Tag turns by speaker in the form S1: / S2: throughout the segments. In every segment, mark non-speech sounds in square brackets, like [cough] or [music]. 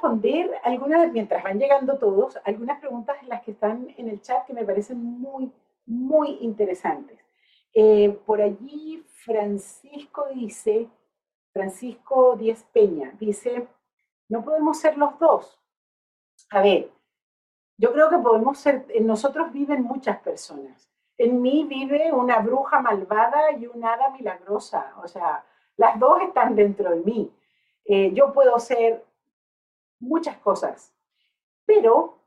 S1: responder algunas, mientras van llegando todos, algunas preguntas en las que están en el chat que me parecen muy, muy interesantes. Eh, por allí Francisco dice, Francisco Díez Peña, dice, no podemos ser los dos. A ver, yo creo que podemos ser, en nosotros viven muchas personas. En mí vive una bruja malvada y una hada milagrosa. O sea, las dos están dentro de mí. Eh, yo puedo ser muchas cosas. Pero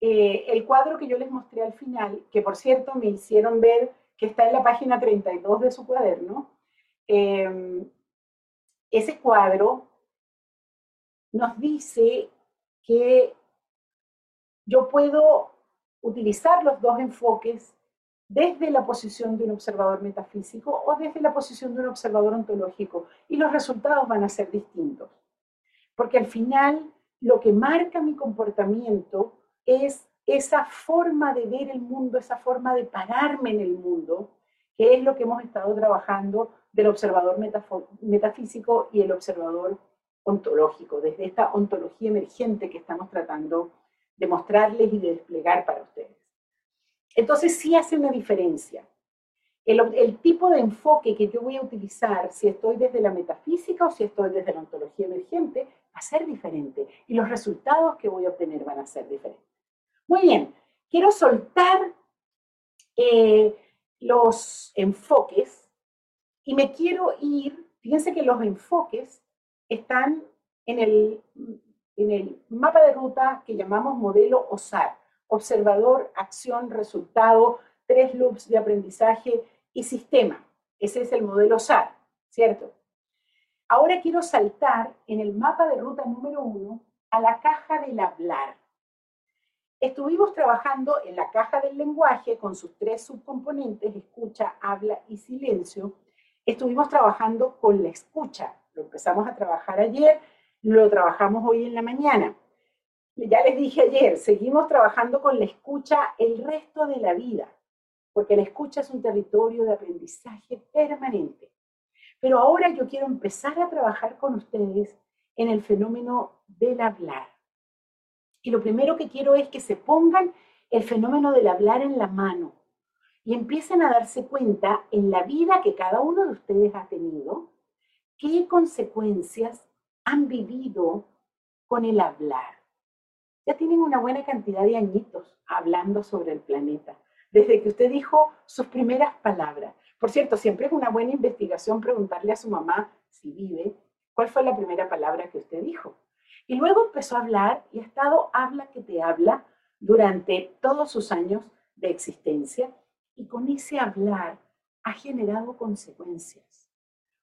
S1: eh, el cuadro que yo les mostré al final, que por cierto me hicieron ver que está en la página 32 de su cuaderno, em, ese cuadro nos dice que yo puedo utilizar los dos enfoques desde la posición de un observador metafísico o desde la posición de un observador ontológico y los resultados van a ser distintos. Porque al final lo que marca mi comportamiento es esa forma de ver el mundo, esa forma de pararme en el mundo, que es lo que hemos estado trabajando del observador metafísico y el observador ontológico, desde esta ontología emergente que estamos tratando de mostrarles y de desplegar para ustedes. Entonces sí hace una diferencia. El, tipo de enfoque que yo voy a utilizar, si estoy desde la metafísica o si estoy desde la ontología emergente, va a ser diferente y los resultados que voy a obtener van a ser diferentes. Muy bien, quiero soltar eh, los enfoques y me quiero ir, fíjense que los enfoques están en el, en el mapa de ruta que llamamos modelo OSAR, observador, acción, resultado, tres loops de aprendizaje y sistema. Ese es el modelo OSAR, ¿cierto? Ahora quiero saltar en el mapa de ruta número uno a la caja del hablar. Estuvimos trabajando en la caja del lenguaje con sus tres subcomponentes, escucha, habla y silencio. Estuvimos trabajando con la escucha. Lo empezamos a trabajar ayer, lo trabajamos hoy en la mañana. Ya les dije ayer, seguimos trabajando con la escucha el resto de la vida, porque la escucha es un territorio de aprendizaje permanente. Pero ahora yo quiero empezar a trabajar con ustedes en el fenómeno del hablar. Y lo primero que quiero es que se pongan el fenómeno del hablar en la mano y empiecen a darse cuenta en la vida que cada uno de ustedes ha tenido, qué consecuencias han vivido con el hablar. Ya tienen una buena cantidad de añitos hablando sobre el planeta, desde que usted dijo sus primeras palabras. Por cierto, siempre es una buena investigación preguntarle a su mamá si vive, cuál fue la primera palabra que usted dijo. Y luego empezó a hablar y ha estado habla que te habla durante todos sus años de existencia y con ese hablar ha generado consecuencias.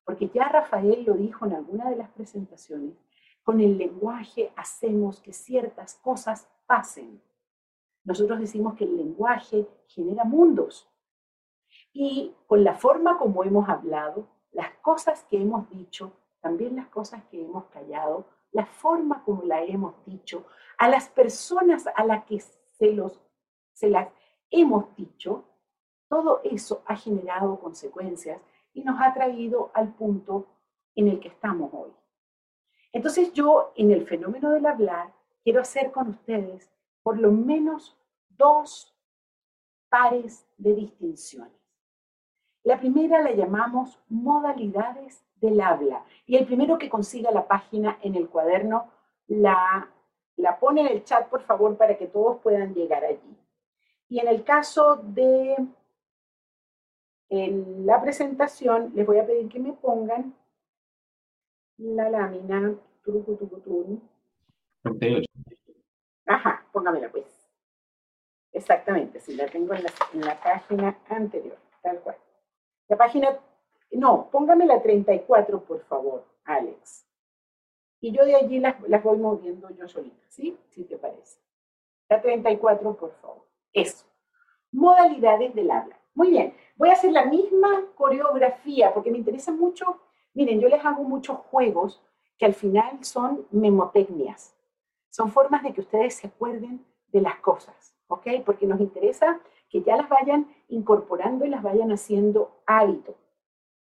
S1: Porque ya Rafael lo dijo en alguna de las presentaciones, con el lenguaje hacemos que ciertas cosas pasen. Nosotros decimos que el lenguaje genera mundos. Y con la forma como hemos hablado, las cosas que hemos dicho, también las cosas que hemos callado, la forma como la hemos dicho, a las personas a las que se, los, se las hemos dicho, todo eso ha generado consecuencias y nos ha traído al punto en el que estamos hoy. Entonces yo en el fenómeno del hablar quiero hacer con ustedes por lo menos dos pares de distinciones. La primera la llamamos modalidades del habla. Y el primero que consiga la página en el cuaderno, la, la pone en el chat, por favor, para que todos puedan llegar allí. Y en el caso de en la presentación, les voy a pedir que me pongan la lámina. Ajá, póngamela pues. Exactamente, si la tengo en la, en la página anterior, tal cual. La página no, póngame la 34, por favor, Alex. Y yo de allí las, voy moviendo yo solita, ¿sí? Si te parece. La 34, por favor. Eso. Modalidades del habla. Muy bien. Voy a hacer la misma coreografía porque me interesa mucho. Miren, yo les hago muchos juegos que al final son memotecnias. Son formas de que ustedes se acuerden de las cosas, ¿ok? Porque nos interesa que ya las vayan incorporando y las vayan haciendo hábito.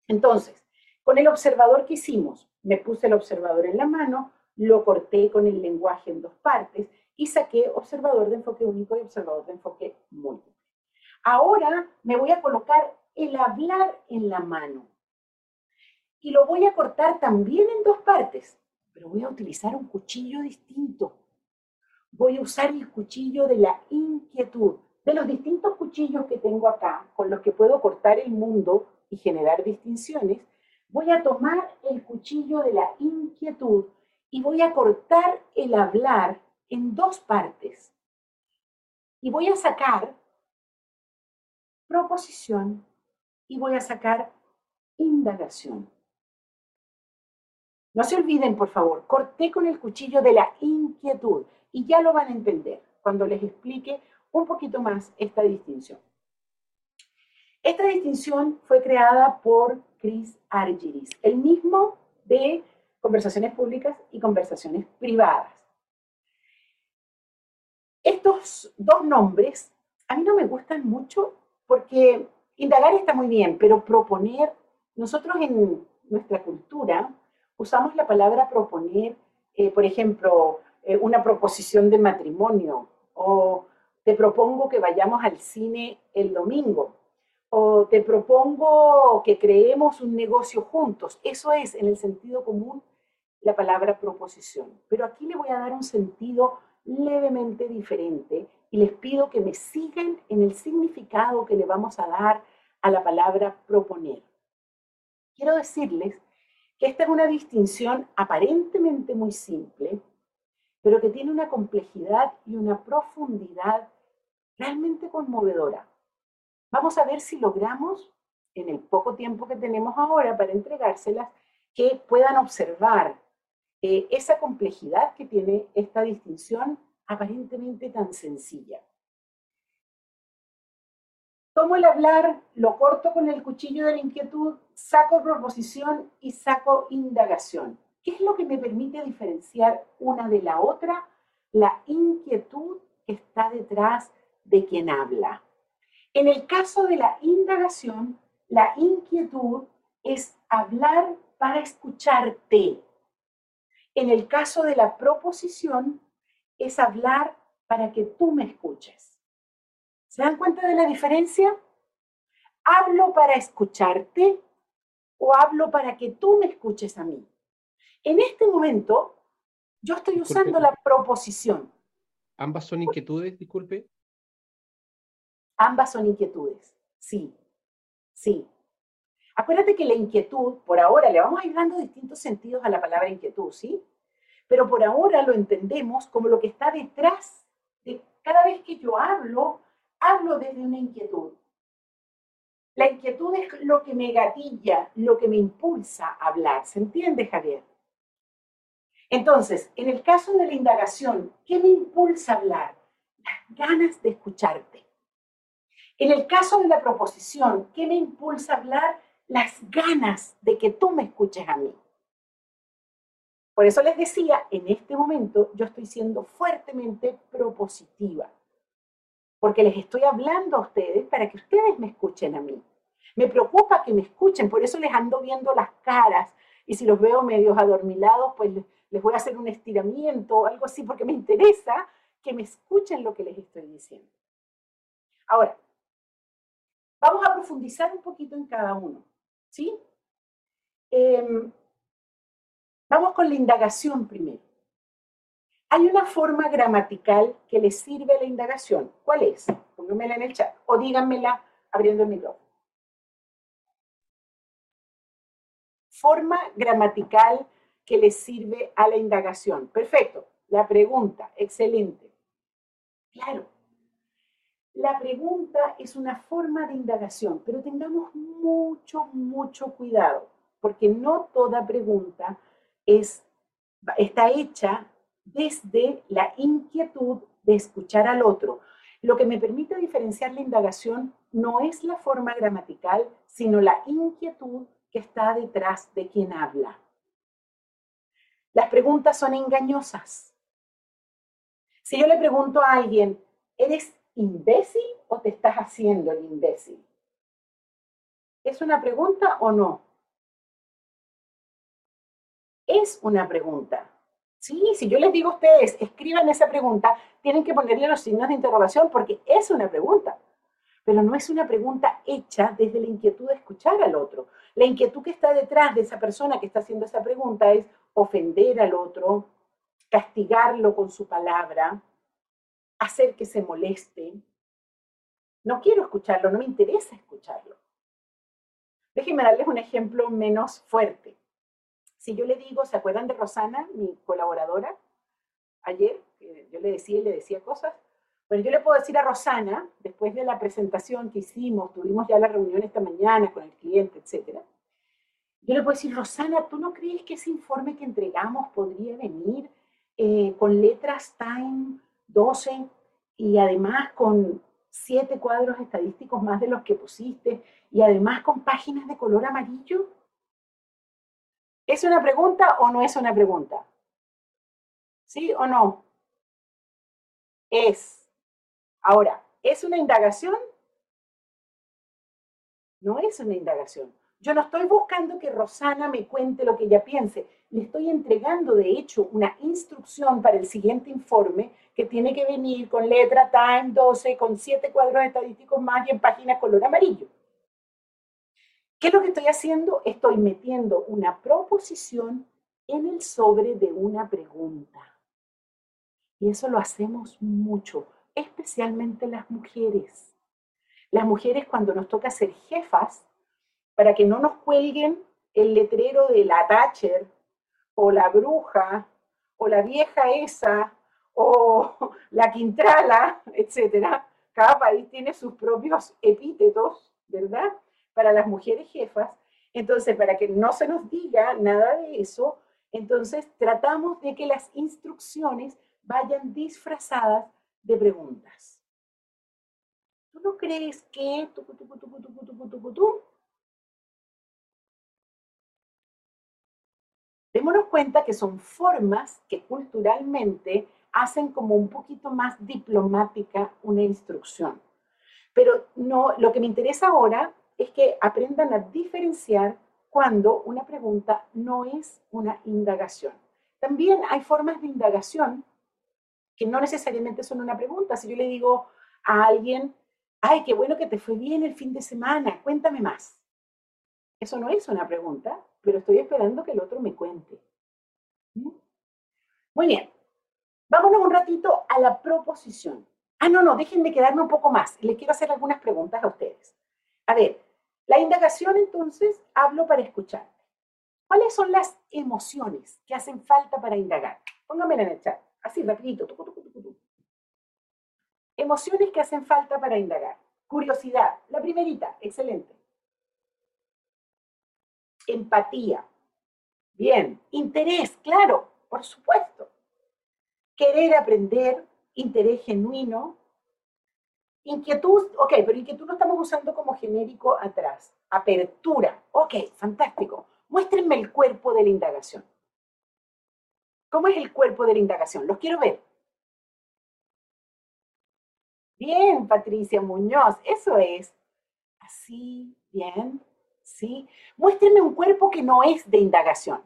S1: Entonces, con el observador que hicimos, me puse el observador en la mano, lo corté con el lenguaje en dos partes y saqué observador de enfoque único y observador de enfoque múltiple. Ahora me voy a colocar el hablar en la mano. Y lo voy a cortar también en dos partes, pero voy a utilizar un cuchillo distinto. Voy a usar el cuchillo de la inquietud. De los distintos cuchillos que tengo acá, con los que puedo cortar el mundo y generar distinciones, voy a tomar el cuchillo de la inquietud y voy a cortar el hablar en dos partes. Y voy a sacar proposición y voy a sacar indagación. No se olviden, por favor, corté con el cuchillo de la inquietud y ya lo van a entender cuando les explique un poquito más esta distinción. Esta distinción fue creada por Chris Argyris, el mismo de conversaciones públicas y conversaciones privadas. Estos dos nombres a mí no me gustan mucho porque indagar está muy bien, pero proponer, nosotros en nuestra cultura usamos la palabra proponer, eh, por ejemplo, eh, una proposición de matrimonio o te propongo que vayamos al cine el domingo o te propongo que creemos un negocio juntos. Eso es, en el sentido común, la palabra proposición. Pero aquí le voy a dar un sentido levemente diferente y les pido que me sigan en el significado que le vamos a dar a la palabra proponer. Quiero decirles que esta es una distinción aparentemente muy simple, pero que tiene una complejidad y una profundidad realmente conmovedora. Vamos a ver si logramos, en el poco tiempo que tenemos ahora para entregárselas, que puedan observar eh, esa complejidad que tiene esta distinción aparentemente tan sencilla. Tomo el hablar, lo corto con el cuchillo de la inquietud, saco proposición y saco indagación. ¿Qué es lo que me permite diferenciar una de la otra? La inquietud que está detrás de quien habla. En el caso de la indagación, la inquietud es hablar para escucharte. En el caso de la proposición, es hablar para que tú me escuches. ¿Se dan cuenta de la diferencia? ¿Hablo para escucharte o hablo para que tú me escuches a mí? En este momento, yo estoy usando la proposición.
S2: ¿Ambas son inquietudes, disculpe?
S1: Ambas son inquietudes, sí, sí. Acuérdate que la inquietud, por ahora, le vamos a ir dando distintos sentidos a la palabra inquietud, ¿sí? Pero por ahora lo entendemos como lo que está detrás de cada vez que yo hablo, hablo desde una inquietud. La inquietud es lo que me gatilla, lo que me impulsa a hablar. ¿Se entiende, Javier? Entonces, en el caso de la indagación, ¿qué me impulsa a hablar? Las ganas de escucharte. En el caso de la proposición, ¿qué me impulsa a hablar? Las ganas de que tú me escuches a mí. Por eso les decía, en este momento yo estoy siendo fuertemente propositiva, porque les estoy hablando a ustedes para que ustedes me escuchen a mí. Me preocupa que me escuchen, por eso les ando viendo las caras y si los veo medios adormilados, pues les voy a hacer un estiramiento o algo así, porque me interesa que me escuchen lo que les estoy diciendo. Ahora, vamos a profundizar un poquito en cada uno, ¿sí? Em, Vamos con la indagación primero. Hay una forma gramatical que le sirve a la indagación. ¿Cuál es? Pónganmela en el chat o díganmela abriendo el micrófono. Forma gramatical que le sirve a la indagación. Perfecto. La pregunta, excelente. Claro. La pregunta es una forma de indagación, pero tengamos mucho, mucho cuidado, porque no toda pregunta es, está hecha desde la inquietud de escuchar al otro. Lo que me permite diferenciar la indagación no es la forma gramatical, sino la inquietud que está detrás de quien habla. Las preguntas son engañosas. Si yo le pregunto a alguien, ¿eres imbécil o te estás haciendo el imbécil? ¿Es una pregunta o no? es una pregunta. Sí, si yo les digo a ustedes, escriban esa pregunta, tienen que ponerle los signos de interrogación porque es una pregunta, pero no es una pregunta hecha desde la inquietud de escuchar al otro. La inquietud que está detrás de esa persona que está haciendo esa pregunta es ofender al otro, castigarlo con su palabra, hacer que se moleste. No quiero escucharlo, no me interesa escucharlo. Déjenme darles un ejemplo menos fuerte. Si yo le digo, ¿se acuerdan de Rosana, mi colaboradora? Ayer, yo le decía le decía cosas. Bueno, yo le puedo decir a Rosana, después de la presentación que hicimos, tuvimos ya la reunión esta mañana con el cliente, etcétera. Yo le puedo decir, Rosana, ¿tú no crees que ese informe que entregamos podría venir eh, con letras Time 12 y además con siete cuadros estadísticos más de los que pusiste y además con páginas de color amarillo? ¿Es una pregunta o no es una pregunta? ¿Sí o no? Es. Ahora, ¿es una indagación? No es una indagación. Yo no estoy buscando que Rosana me cuente lo que ella piense. Le estoy entregando, de hecho, una instrucción para el siguiente informe que tiene que venir con letra Time 12, con siete cuadros estadísticos más y en páginas color amarillo. ¿Qué es lo que estoy haciendo? Estoy metiendo una proposición en el sobre de una pregunta. Y eso lo hacemos mucho, especialmente las mujeres. Las mujeres cuando nos toca ser jefas, para que no nos cuelguen el letrero de la Thatcher o la bruja o la vieja esa o [laughs] la Quintrala, etc. Cada país tiene sus propios epítetos, ¿verdad? Para las mujeres jefas. Entonces, para que no se nos diga nada de eso, entonces tratamos de que las instrucciones vayan disfrazadas de preguntas. ¿Tú no crees que... Démonos cuenta que son formas que culturalmente hacen como un poquito más diplomática una instrucción. Pero no, lo que me interesa ahora es que aprendan a diferenciar cuando una pregunta no es una indagación. También hay formas de indagación que no necesariamente son una pregunta. Si yo le digo a alguien, ay, qué bueno que te fue bien el fin de semana, cuéntame más. Eso no es una pregunta, pero estoy esperando que el otro me cuente. ¿Mm? Muy bien. Vámonos un ratito a la proposición. Ah, no, no, dejen de quedarme un poco más. Les quiero hacer algunas preguntas a ustedes. A ver, la indagación entonces hablo para escuchar. ¿Cuáles son las emociones que hacen falta para indagar? Pónganmela en el chat, así rapidito. Emociones que hacen falta para indagar. Curiosidad, la primerita, excelente. Empatía, bien. Interés, claro, por supuesto. Querer aprender, interés genuino, Inquietud, ok, pero inquietud lo estamos usando como genérico atrás. Apertura, ok, fantástico. Muéstrenme el cuerpo de la indagación. ¿Cómo es el cuerpo de la indagación? Los quiero ver. Bien, Patricia Muñoz, eso es. Así, bien, sí. Muéstrenme un cuerpo que no es de indagación.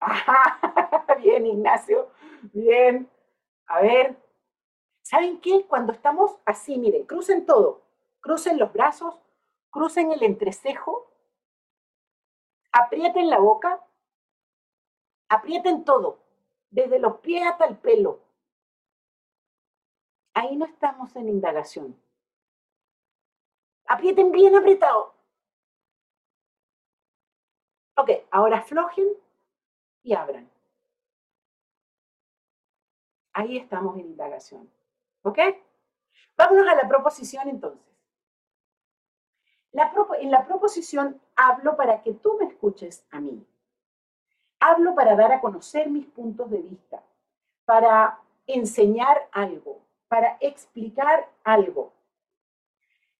S1: Ajá, [laughs] bien, Ignacio, bien. A ver, ¿Saben qué? Cuando estamos así, miren, crucen todo, crucen los brazos, crucen el entrecejo, aprieten la boca, aprieten todo, desde los pies hasta el pelo. Ahí no estamos en indagación. Aprieten bien apretado. Ok, ahora aflojen y abran. Ahí estamos en indagación. ¿Ok? Vámonos a la proposición entonces. en la proposición hablo para que tú me escuches a mí. Hablo para dar a conocer mis puntos de vista, para enseñar algo, para explicar algo.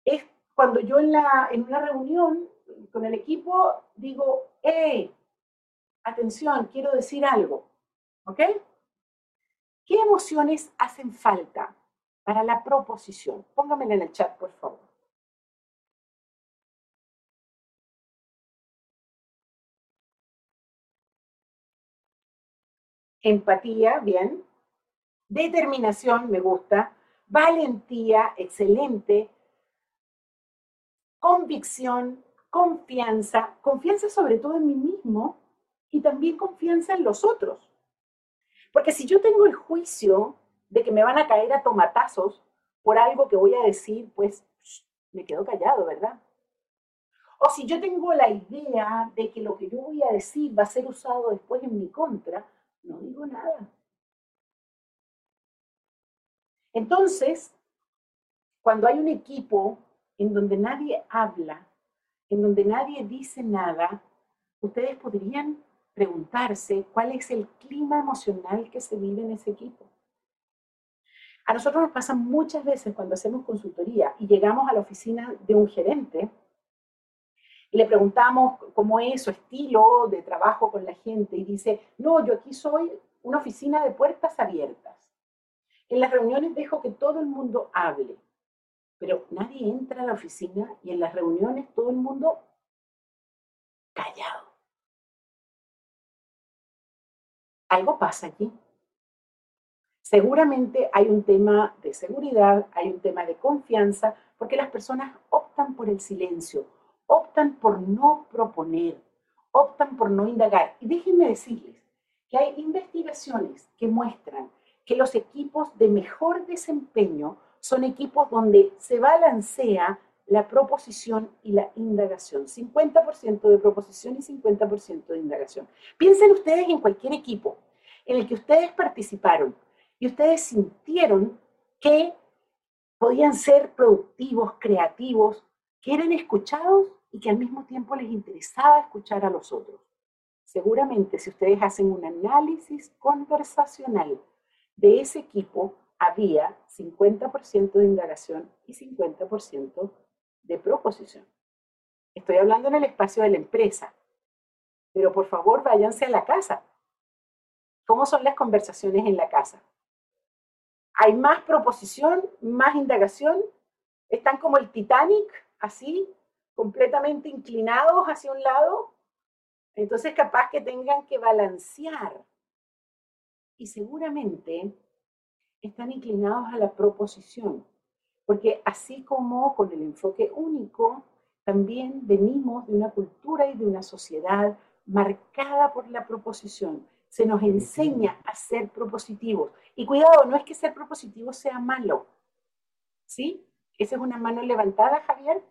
S1: Es cuando yo en, la, en una reunión con el equipo digo, ¡eh! Atención, quiero decir algo. ¿Ok? ¿Qué emociones hacen falta para la proposición. Póngamela en el chat, por favor. empatía, bien, determinación, me gusta, valentía, excelente, convicción, confianza, confianza sobre todo en mí mismo y también confianza en los otros. Porque si yo tengo el juicio de que me van a caer a tomatazos por algo que voy a decir, pues me quedo callado, ¿verdad? O si yo tengo la idea de que lo que yo voy a decir va a ser usado después en mi contra, no digo nada. Entonces, cuando hay un equipo en donde nadie habla, en donde nadie dice nada, ustedes podrían preguntarse cuál es el clima emocional que se vive en ese equipo. A nosotros nos pasa muchas veces cuando hacemos consultoría y llegamos a la oficina de un gerente y le preguntamos cómo es su estilo de trabajo con la gente y dice, no, yo aquí soy una oficina de puertas abiertas. En las reuniones dejo que todo el mundo hable, pero nadie entra a la oficina y en las reuniones todo el mundo callado. Algo pasa aquí. Seguramente hay un tema de seguridad, hay un tema de confianza, porque las personas optan por el silencio, optan por no proponer, optan por no indagar. Y déjenme decirles que hay investigaciones que muestran que los equipos de mejor desempeño son equipos donde se balancea la proposición y la indagación. 50% de proposición y 50% de indagación. Piensen ustedes en cualquier equipo en el que ustedes participaron y ustedes sintieron que podían ser productivos, creativos, que eran escuchados y que al mismo tiempo les interesaba escuchar a los otros. Seguramente si ustedes hacen un análisis conversacional de ese equipo, había 50% de indagación y 50% de proposición. Estoy hablando en el espacio de la empresa, pero por favor váyanse a la casa. ¿Cómo son las conversaciones en la casa? Hay más proposición, más indagación, están como el Titanic, así, completamente inclinados hacia un lado, entonces capaz que tengan que balancear. Y seguramente están inclinados a la proposición, porque así como con el enfoque único, también venimos de una cultura y de una sociedad marcada por la proposición se nos enseña a ser propositivos. Y cuidado, no es que ser propositivo sea malo. ¿Sí? ¿Esa es una mano levantada, Javier?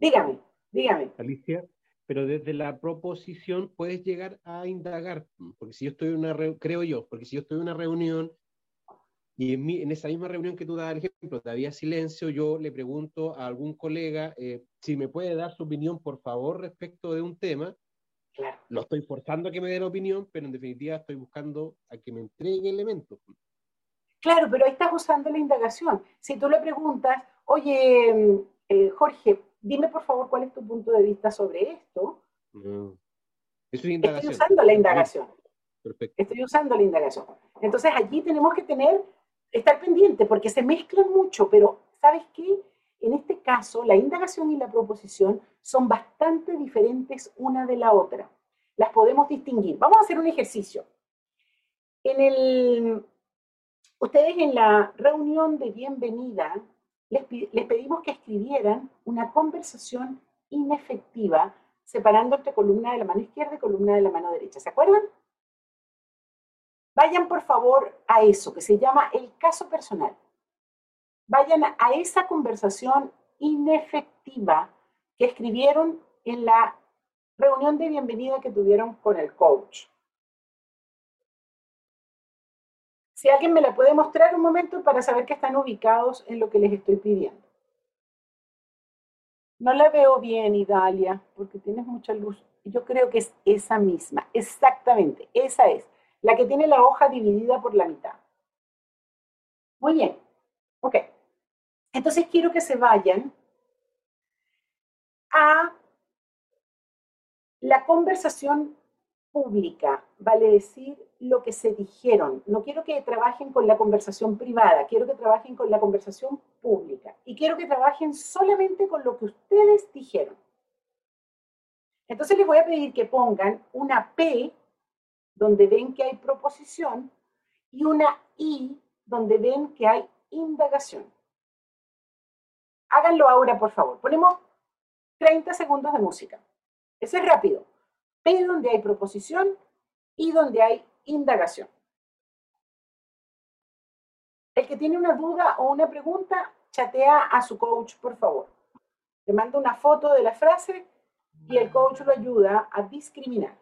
S1: Dígame, dígame.
S2: Alicia, pero desde la proposición puedes llegar a indagar, porque si yo estoy en una, creo yo, porque si yo estoy en una reunión y en, esa misma reunión que tú das el ejemplo, había silencio, yo le pregunto a algún colega eh, si me puede dar su opinión, por favor, respecto de un tema, lo estoy forzando a que me dé la opinión, pero en definitiva estoy buscando a que me entregue elementos.
S1: Claro, pero ahí estás usando la indagación. Si tú le preguntas, oye, eh, Jorge, dime por favor cuál es tu punto de vista sobre esto. Estoy usando la indagación. Estoy usando la indagación. Entonces allí tenemos que tener, estar pendiente porque se mezclan mucho, pero ¿sabes qué? En este caso, la indagación y la proposición son bastante diferentes una de la otra. Las podemos distinguir. Vamos a hacer un ejercicio. En ustedes en la reunión de bienvenida les, les pedimos que escribieran una conversación inefectiva separando entre columna de la mano izquierda y columna de la mano derecha. ¿Se acuerdan? Vayan por favor a eso que se llama el caso personal vayan a esa conversación inefectiva que escribieron en la reunión de bienvenida que tuvieron con el coach. Si alguien me la puede mostrar un momento para saber que están ubicados en lo que les estoy pidiendo. No la veo bien, Idalia, porque tienes mucha luz. Yo creo que es esa misma, exactamente, esa es, la que tiene la hoja dividida por la mitad. Muy bien, ok. Entonces quiero que se vayan a la conversación pública, vale decir lo que se dijeron. No quiero que trabajen con la conversación privada, quiero que trabajen con la conversación pública y quiero que trabajen solamente con lo que ustedes dijeron. Entonces les voy a pedir que pongan una P donde ven que hay proposición, y una I donde ven que hay indagación. Háganlo ahora, por favor. Ponemos 30 segundos de música. Eso es rápido. P donde hay proposición y donde hay indagación. El que tiene una duda o una pregunta, chatea a su coach, por favor. Le manda una foto de la frase y el coach lo ayuda a discriminar.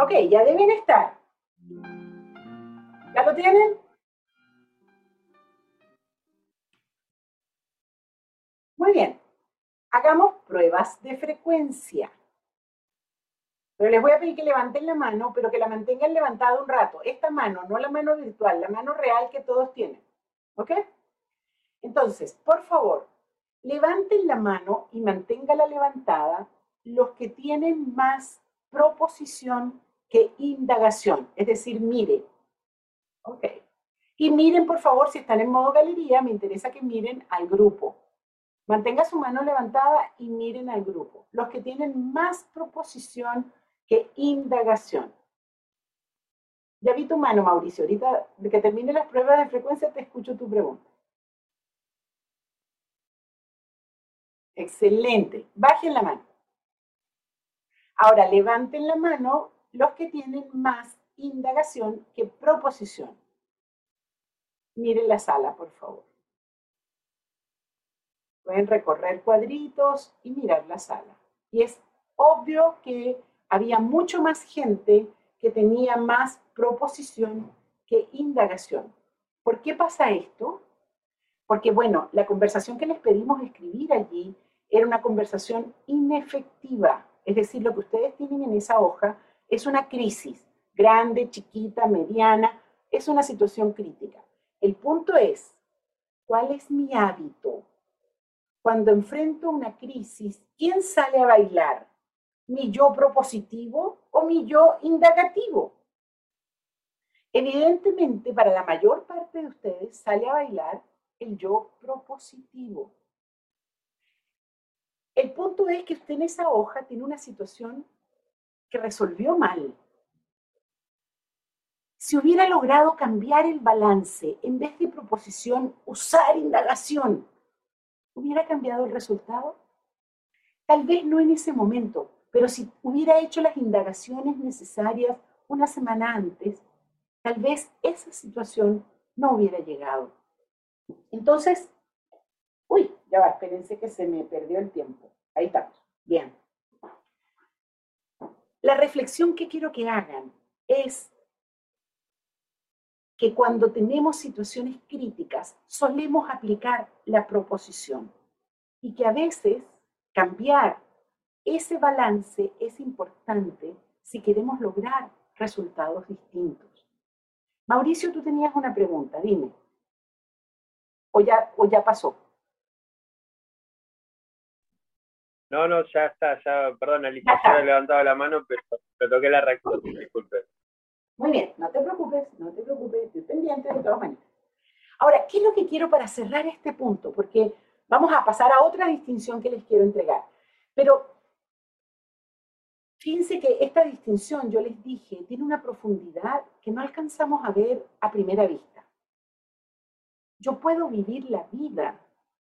S1: Ok, ya deben estar. ¿Ya lo tienen? Muy bien. Hagamos pruebas de frecuencia. Pero les voy a pedir que levanten la mano, pero que la mantengan levantada un rato. Esta mano, no la mano virtual, la mano real que todos tienen. ¿Ok? Entonces, por favor, levanten la mano y manténgala levantada los que tienen más proposición que indagación, es decir, mire. Ok. Y miren, por favor, si están en modo galería, me interesa que miren al grupo. Mantenga su mano levantada y miren al grupo. Los que tienen más proposición que indagación. Ya vi tu mano, Mauricio. Ahorita, que termine las pruebas de frecuencia, te escucho tu pregunta. Excelente. Bajen la mano. Ahora, levanten la mano los que tienen más indagación que proposición. Miren la sala, por favor. Pueden recorrer cuadritos y mirar la sala. Y es obvio que había mucho más gente que tenía más proposición que indagación. ¿Por qué pasa esto? Porque, bueno, la conversación que les pedimos escribir allí era una conversación inefectiva. Es decir, lo que ustedes tienen en esa hoja es una crisis, grande, chiquita, mediana, es una situación crítica. El punto es, ¿cuál es mi hábito? Cuando enfrento una crisis, ¿quién sale a bailar? ¿Mi yo propositivo o mi yo indagativo? Evidentemente, para la mayor parte de ustedes sale a bailar el yo propositivo. El punto es que usted en esa hoja tiene una situación que resolvió mal. Si hubiera logrado cambiar el balance, en vez de proposición, usar indagación, ¿hubiera cambiado el resultado? Tal vez no en ese momento, pero si hubiera hecho las indagaciones necesarias una semana antes, tal vez esa situación no hubiera llegado. Entonces, uy, ya va, espérense que se me perdió el tiempo. Ahí estamos. Bien. La reflexión que quiero que hagan es que cuando tenemos situaciones críticas solemos aplicar la proposición y que a veces cambiar ese balance es importante si queremos lograr resultados distintos. Mauricio, tú tenías una pregunta, dime. O ya, o ya pasó.
S3: No, no, ya está, ya, perdón, Alicia, yo he levantado la mano, pero, pero toqué la reacción, disculpe.
S1: Muy bien, no te preocupes, no te preocupes, estoy pendiente de todas maneras. Ahora, ¿qué es lo que quiero para cerrar este punto? Porque vamos a pasar a otra distinción que les quiero entregar. Pero fíjense que esta distinción, yo les dije, tiene una profundidad que no alcanzamos a ver a primera vista. Yo puedo vivir la vida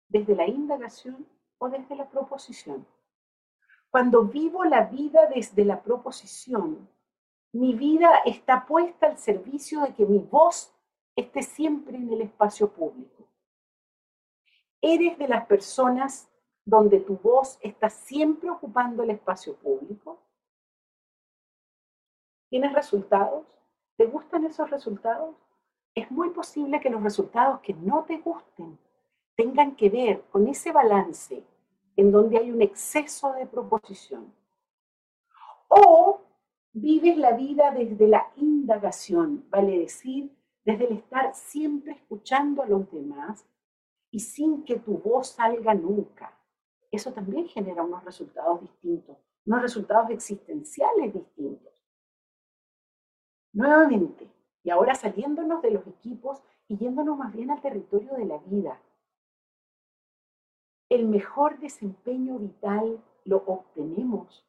S1: desde la indagación o desde la proposición. Cuando vivo la vida desde la proposición, mi vida está puesta al servicio de que mi voz esté siempre en el espacio público. ¿Eres de las personas donde tu voz está siempre ocupando el espacio público? ¿Tienes resultados? ¿Te gustan esos resultados? Es muy posible que los resultados que no te gusten tengan que ver con ese balance en donde hay un exceso de proposición. O vives la vida desde la indagación, vale decir, desde el estar siempre escuchando a los demás y sin que tu voz salga nunca. Eso también genera unos resultados distintos, unos resultados existenciales distintos. Nuevamente, y ahora saliéndonos de los equipos y yéndonos más bien al territorio de la vida. El mejor desempeño vital lo obtenemos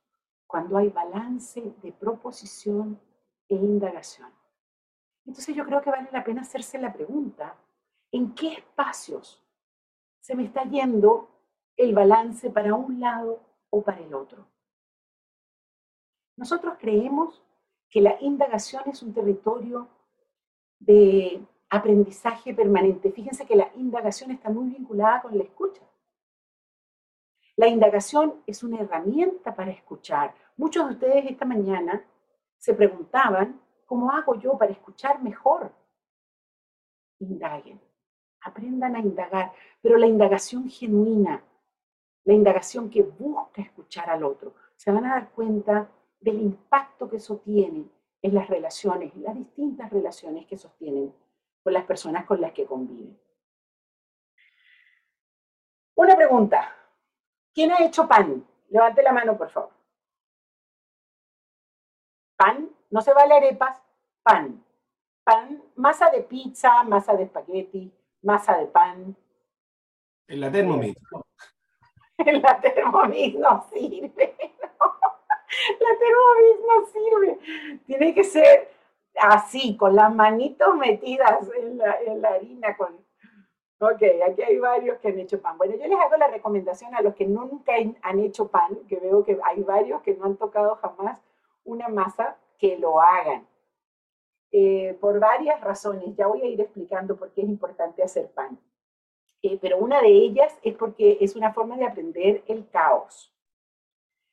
S1: cuando hay balance de proposición e indagación. Entonces yo creo que vale la pena hacerse la pregunta, ¿en qué espacios se me está yendo el balance para un lado o para el otro? Nosotros creemos que la indagación es un territorio de aprendizaje permanente. Fíjense que la indagación está muy vinculada con la escucha. La indagación es una herramienta para escuchar. Muchos de ustedes esta mañana se preguntaban, ¿cómo hago yo para escuchar mejor? Indaguen, aprendan a indagar, pero la indagación genuina, la indagación que busca escuchar al otro, se van a dar cuenta del impacto que eso tiene en las relaciones, en las distintas relaciones que sostienen con las personas con las que conviven. Una pregunta, ¿Quién ha hecho pan? Levante la mano, por favor. Pan, no se vale arepas, pan. Pan, masa de pizza, masa de espagueti, masa de pan.
S4: En la Thermomix. [laughs]
S1: En la Thermomix no sirve. [laughs] La Thermomix no sirve. Tiene que ser así, con las manitos metidas en la, en la harina, con, Ok, aquí hay varios que han hecho pan. Bueno, yo les hago la recomendación a los que nunca han hecho pan, que veo que hay varios que no han tocado jamás una masa, que lo hagan. Eh, por varias razones, ya voy a ir explicando por qué es importante hacer pan. Eh, pero una de ellas es porque es una forma de aprender el caos.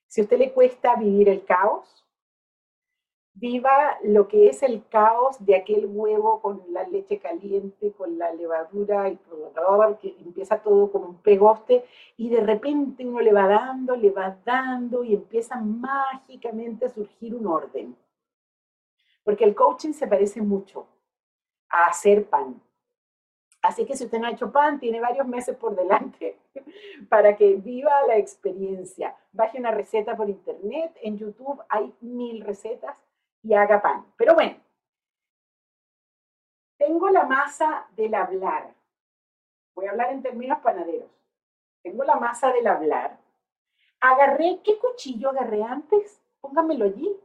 S1: Si a usted le cuesta vivir el caos, viva lo que es el caos de aquel huevo con la leche caliente, con la levadura y todo, que empieza todo como un pegoste y de repente uno le va dando, le va dando y empieza mágicamente a surgir un orden. Porque el coaching se parece mucho a hacer pan. Así que si usted no ha hecho pan, tiene varios meses por delante [laughs] para que viva la experiencia. Baje una receta por internet, en YouTube hay mil recetas y haga pan. Pero bueno, tengo la masa del hablar. Voy a hablar en términos panaderos. Tengo la masa del hablar. Agarré, ¿qué cuchillo agarré antes? Póngamelo allí.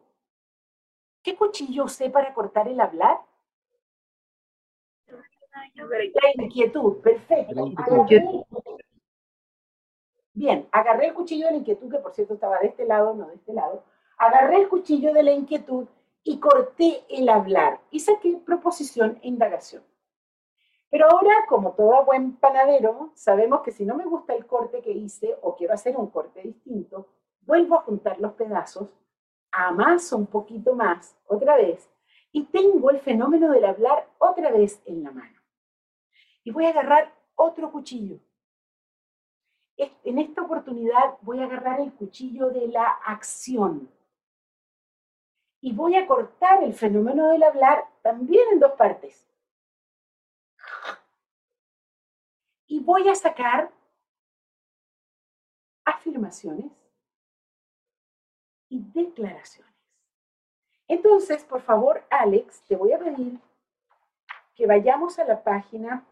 S1: ¿Qué cuchillo usé para cortar el hablar? La inquietud, perfecto. Bien, agarré el cuchillo de la inquietud, que por cierto estaba de este lado, no de este lado. Agarré el cuchillo de la inquietud y corté el hablar y saqué proposición e indagación. Pero ahora, como todo buen panadero, sabemos que si no me gusta el corte que hice o quiero hacer un corte distinto, vuelvo a juntar los pedazos, amaso un poquito más otra vez y tengo el fenómeno del hablar otra vez en la mano. Y voy a agarrar otro cuchillo. En esta oportunidad voy a agarrar el cuchillo de la acción y voy a cortar el fenómeno del hablar también en dos partes. Y voy a sacar afirmaciones y declaraciones. Entonces, por favor, Alex, te voy a pedir que vayamos a la página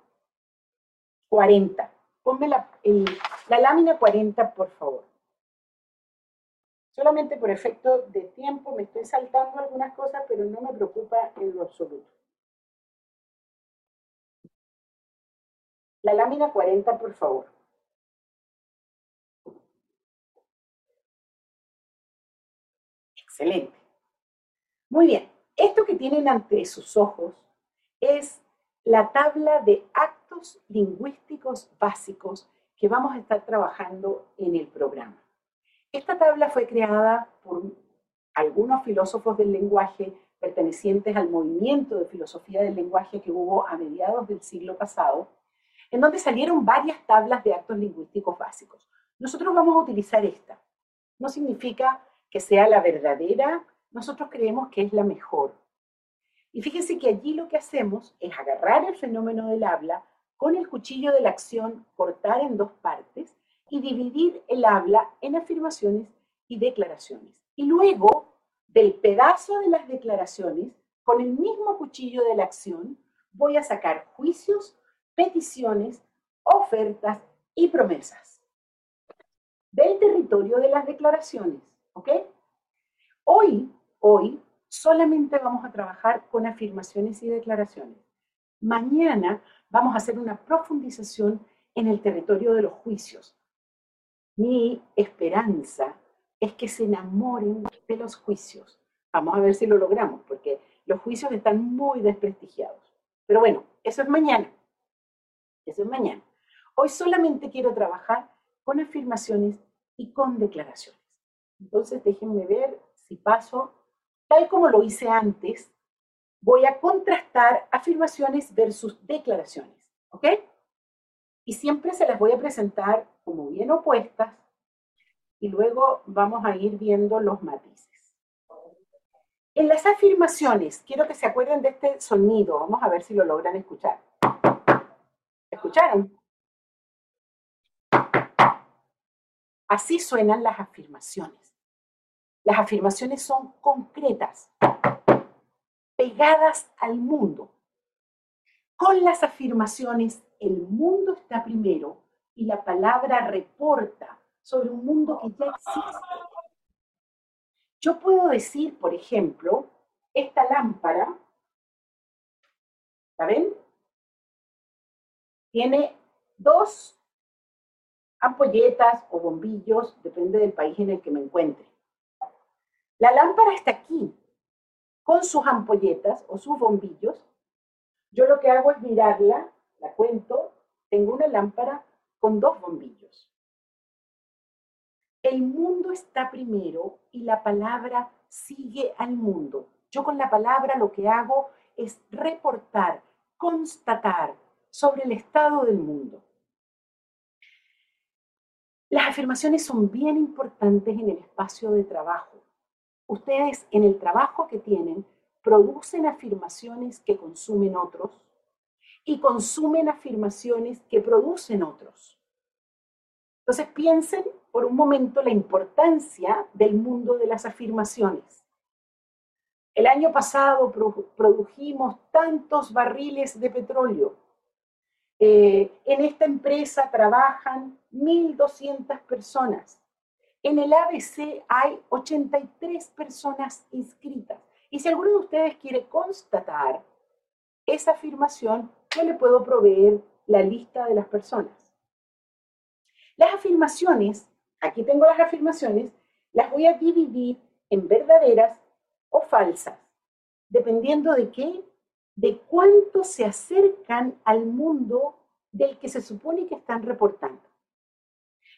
S1: 40. Ponme la, la lámina 40, por favor. Solamente por efecto de tiempo me estoy saltando algunas cosas, pero no me preocupa en lo absoluto. La lámina 40, por favor. Excelente. Muy bien. Esto que tienen ante sus ojos es la tabla de actos lingüísticos básicos que vamos a estar trabajando en el programa. Esta tabla fue creada por algunos filósofos del lenguaje pertenecientes al movimiento de filosofía del lenguaje que hubo a mediados del siglo pasado, en donde salieron varias tablas de actos lingüísticos básicos. nosotros vamos a utilizar esta. No significa que sea la verdadera, nosotros creemos que es la mejor. Y fíjense que allí lo que hacemos es agarrar el fenómeno del habla, con el cuchillo de la acción cortar en dos partes y dividir el habla en afirmaciones y declaraciones. Y luego, del pedazo de las declaraciones, con el mismo cuchillo de la acción, voy a sacar juicios, peticiones, ofertas y promesas del territorio de las declaraciones. ¿Ok? Hoy, hoy, solamente vamos a trabajar con afirmaciones y declaraciones. Mañana vamos a hacer una profundización en el territorio de los juicios. Mi esperanza es que se enamoren de los juicios. Vamos a ver si lo logramos, porque los juicios están muy desprestigiados. Pero bueno, eso es mañana. Eso es mañana. Hoy solamente quiero trabajar con afirmaciones y con declaraciones. Entonces déjenme ver si paso, tal como lo hice antes, voy a contrastar afirmaciones versus declaraciones, ¿ok? Y siempre se las voy a presentar como bien opuestas y luego vamos a ir viendo los matices. En las afirmaciones, quiero que se acuerden de este sonido, vamos a ver si lo logran escuchar. ¿Escucharon? Así suenan las afirmaciones. Las afirmaciones son concretas, pegadas al mundo. Con las afirmaciones, el mundo está primero y la palabra reporta sobre un mundo que ya existe. Yo puedo decir, por ejemplo, esta lámpara, ¿la? Tiene dos ampolletas o bombillos, depende del país en el que me encuentre. La lámpara está aquí, con sus ampolletas o sus bombillos, yo lo que hago es mirarla, la cuento, tengo una lámpara con dos bombillos. El mundo está primero y la palabra sigue al mundo. Yo con la palabra lo que hago es reportar, constatar sobre el estado del mundo. Las afirmaciones son bien importantes en el espacio de trabajo ustedes en el trabajo que tienen producen afirmaciones que consumen otros y consumen afirmaciones que producen otros. Entonces piensen por un momento la importancia del mundo de las afirmaciones. El año pasado produjimos tantos barriles de petróleo. Eh, en esta empresa trabajan 1.200 personas. En el ABC hay 83 personas inscritas. Y si alguno de ustedes quiere constatar esa afirmación, yo le puedo proveer la lista de las personas. Las afirmaciones, aquí tengo las afirmaciones, las voy a dividir en verdaderas o falsas, dependiendo de qué, de cuánto se acercan al mundo del que se supone que están reportando.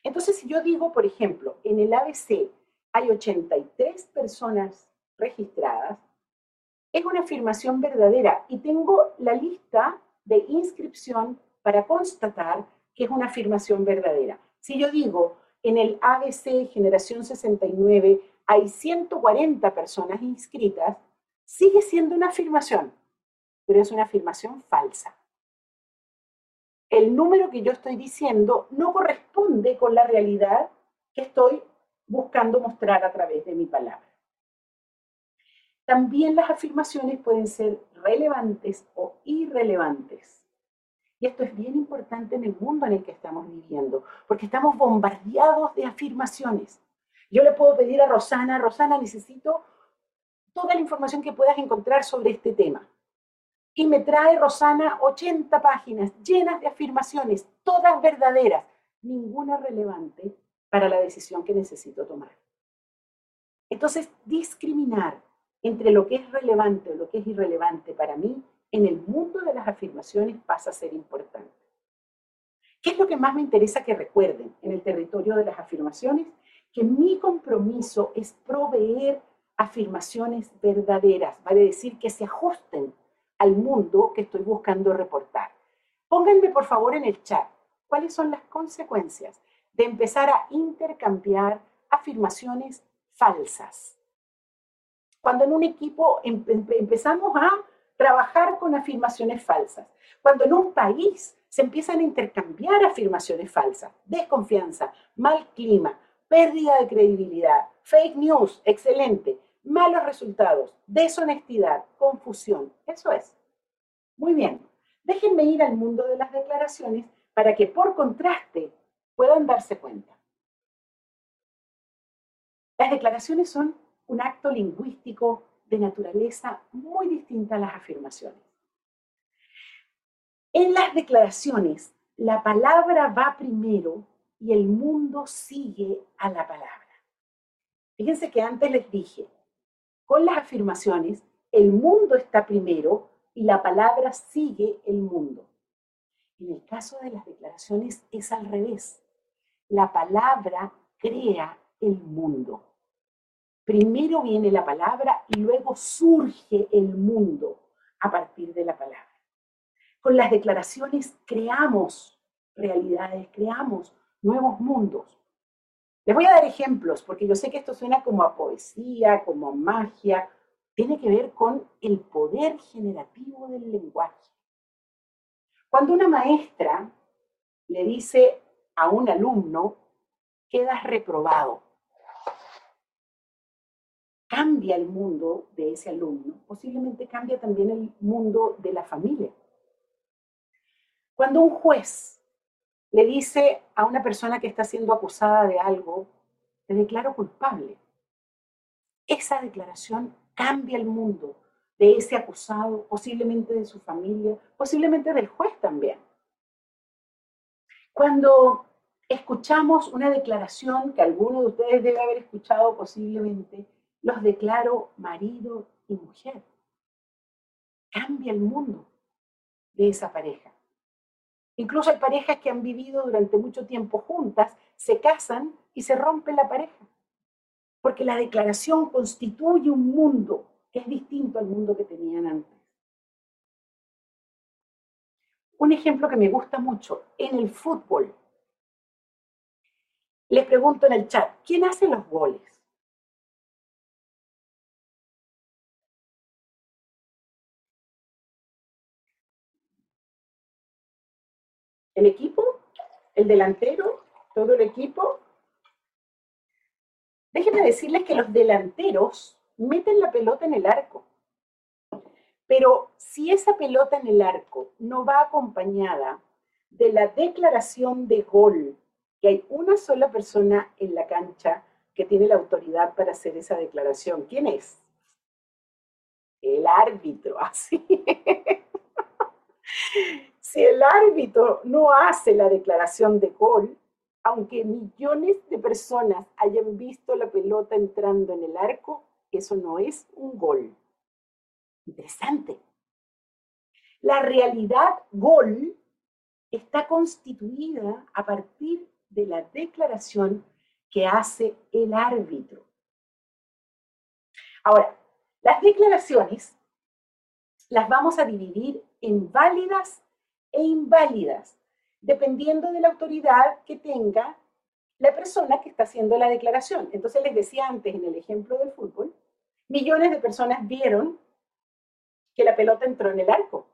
S1: Entonces, si yo digo, por ejemplo, en el ABC hay 83 personas registradas, es una afirmación verdadera y tengo la lista de inscripción para constatar que es una afirmación verdadera. Si yo digo, en el ABC Generación 69 hay 140 personas inscritas, sigue siendo una afirmación, pero es una afirmación falsa el número que yo estoy diciendo no corresponde con la realidad que estoy buscando mostrar a través de mi palabra. También las afirmaciones pueden ser relevantes o irrelevantes. Y esto es bien importante en el mundo en el que estamos viviendo, porque estamos bombardeados de afirmaciones. Yo le puedo pedir a Rosana, Rosana, necesito toda la información que puedas encontrar sobre este tema y me trae Rosana 80 páginas llenas de afirmaciones, todas verdaderas, ninguna relevante para la decisión que necesito tomar. Entonces, discriminar entre lo que es relevante o lo que es irrelevante para mí en el mundo de las afirmaciones pasa a ser importante. ¿Qué es lo que más me interesa que recuerden en el territorio de las afirmaciones? Que mi compromiso es proveer afirmaciones verdaderas, vale decir que se ajusten al mundo que estoy buscando reportar. Pónganme por favor en el chat cuáles son las consecuencias de empezar a intercambiar afirmaciones falsas. Cuando en un equipo empezamos a trabajar con afirmaciones falsas. Cuando en un país se empiezan a intercambiar afirmaciones falsas, desconfianza, mal clima, pérdida de credibilidad, fake news, excelente, malos resultados, deshonestidad, confusión. Eso es. Muy bien. Déjenme ir al mundo de las declaraciones para que por contraste puedan darse cuenta. Las declaraciones son un acto lingüístico de naturaleza muy distinta a las afirmaciones. En las declaraciones, la palabra va primero y el mundo sigue a la palabra. Fíjense que antes les dije, con las afirmaciones, el mundo está primero y la palabra sigue el mundo. En el caso de las declaraciones es al revés. La palabra crea el mundo. Primero viene la palabra y luego surge el mundo a partir de la palabra. Con las declaraciones creamos realidades, creamos nuevos mundos. Les voy a dar ejemplos, porque yo sé que esto suena como a poesía, como a magia. Tiene que ver con el poder generativo del lenguaje. Cuando una maestra le dice a un alumno, quedas reprobado, cambia el mundo de ese alumno, posiblemente cambia también el mundo de la familia. Cuando un juez le dice a una persona que está siendo acusada de algo, te declaro culpable, esa declaración cambia el mundo de ese acusado, posiblemente de su familia, posiblemente del juez también. Cuando escuchamos una declaración que alguno de ustedes debe haber escuchado posiblemente, los declaro marido y mujer. Cambia el mundo de esa pareja. Incluso hay parejas que han vivido durante mucho tiempo juntas, se casan y se rompe la pareja. Porque la declaración constituye un mundo que es distinto al mundo que tenían antes. Un ejemplo que me gusta mucho, en el fútbol. Les pregunto en el chat, ¿quién hace los goles? El equipo, el delantero, todo el equipo. Déjenme decirles que los delanteros meten la pelota en el arco. Pero si esa pelota en el arco no va acompañada de la declaración de gol, que hay una sola persona en la cancha que tiene la autoridad para hacer esa declaración, ¿quién es? El árbitro, [laughs] así. Si el árbitro no hace la declaración de gol, aunque millones de personas hayan visto la pelota entrando en el arco, eso no es un gol. Interesante. La realidad gol está constituida a partir de la declaración que hace el árbitro. Ahora, las declaraciones las vamos a dividir en válidas e inválidas, dependiendo de la autoridad que tenga la persona que está haciendo la declaración. Entonces les decía antes en el ejemplo del fútbol, millones de personas vieron que la pelota entró en el arco,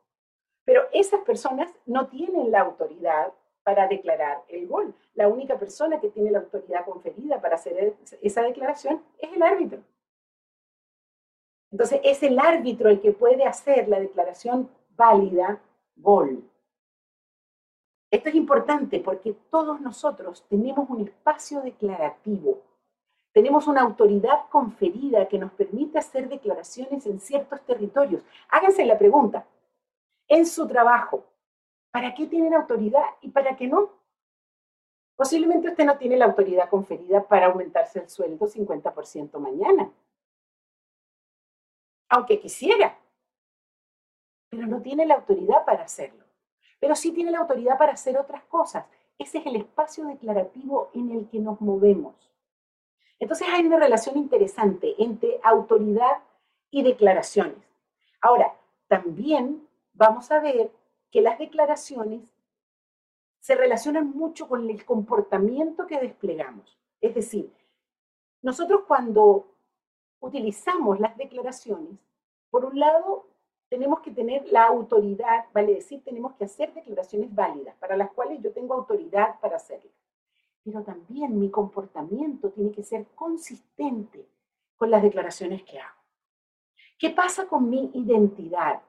S1: pero esas personas no tienen la autoridad para declarar el gol. La única persona que tiene la autoridad conferida para hacer esa declaración es el árbitro. Entonces es el árbitro el que puede hacer la declaración válida gol. Esto es importante porque todos nosotros tenemos un espacio declarativo, tenemos una autoridad conferida que nos permite hacer declaraciones en ciertos territorios. Háganse la pregunta, en su trabajo, ¿para qué tienen autoridad y para qué no? Posiblemente usted no tiene la autoridad conferida para aumentarse el sueldo 50% mañana, aunque quisiera, pero no tiene la autoridad para hacerlo pero sí tiene la autoridad para hacer otras cosas. Ese es el espacio declarativo en el que nos movemos. Entonces hay una relación interesante entre autoridad y declaraciones. Ahora, también vamos a ver que las declaraciones se relacionan mucho con el comportamiento que desplegamos. Es decir, nosotros cuando utilizamos las declaraciones, por un lado, tenemos que tener la autoridad, vale decir, tenemos que hacer declaraciones válidas, para las cuales yo tengo autoridad para hacerlas. Pero también mi comportamiento tiene que ser consistente con las declaraciones que hago. ¿Qué pasa con mi identidad?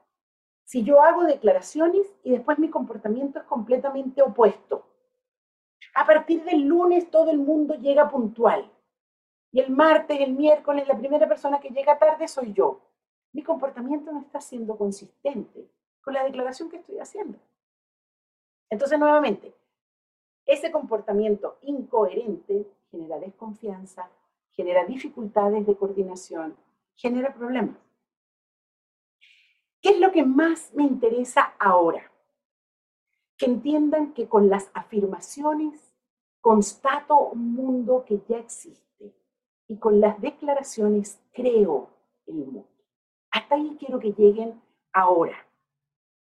S1: Si yo hago declaraciones y después mi comportamiento es completamente opuesto. A partir del lunes todo el mundo llega puntual. Y el martes, el miércoles, la primera persona que llega tarde soy yo mi comportamiento no está siendo consistente con la declaración que estoy haciendo. Entonces, nuevamente, ese comportamiento incoherente genera desconfianza, genera dificultades de coordinación, genera problemas. ¿Qué es lo que más me interesa ahora? Que entiendan que con las afirmaciones constato un mundo que ya existe y con las declaraciones creo el mundo. Hasta ahí quiero que lleguen ahora.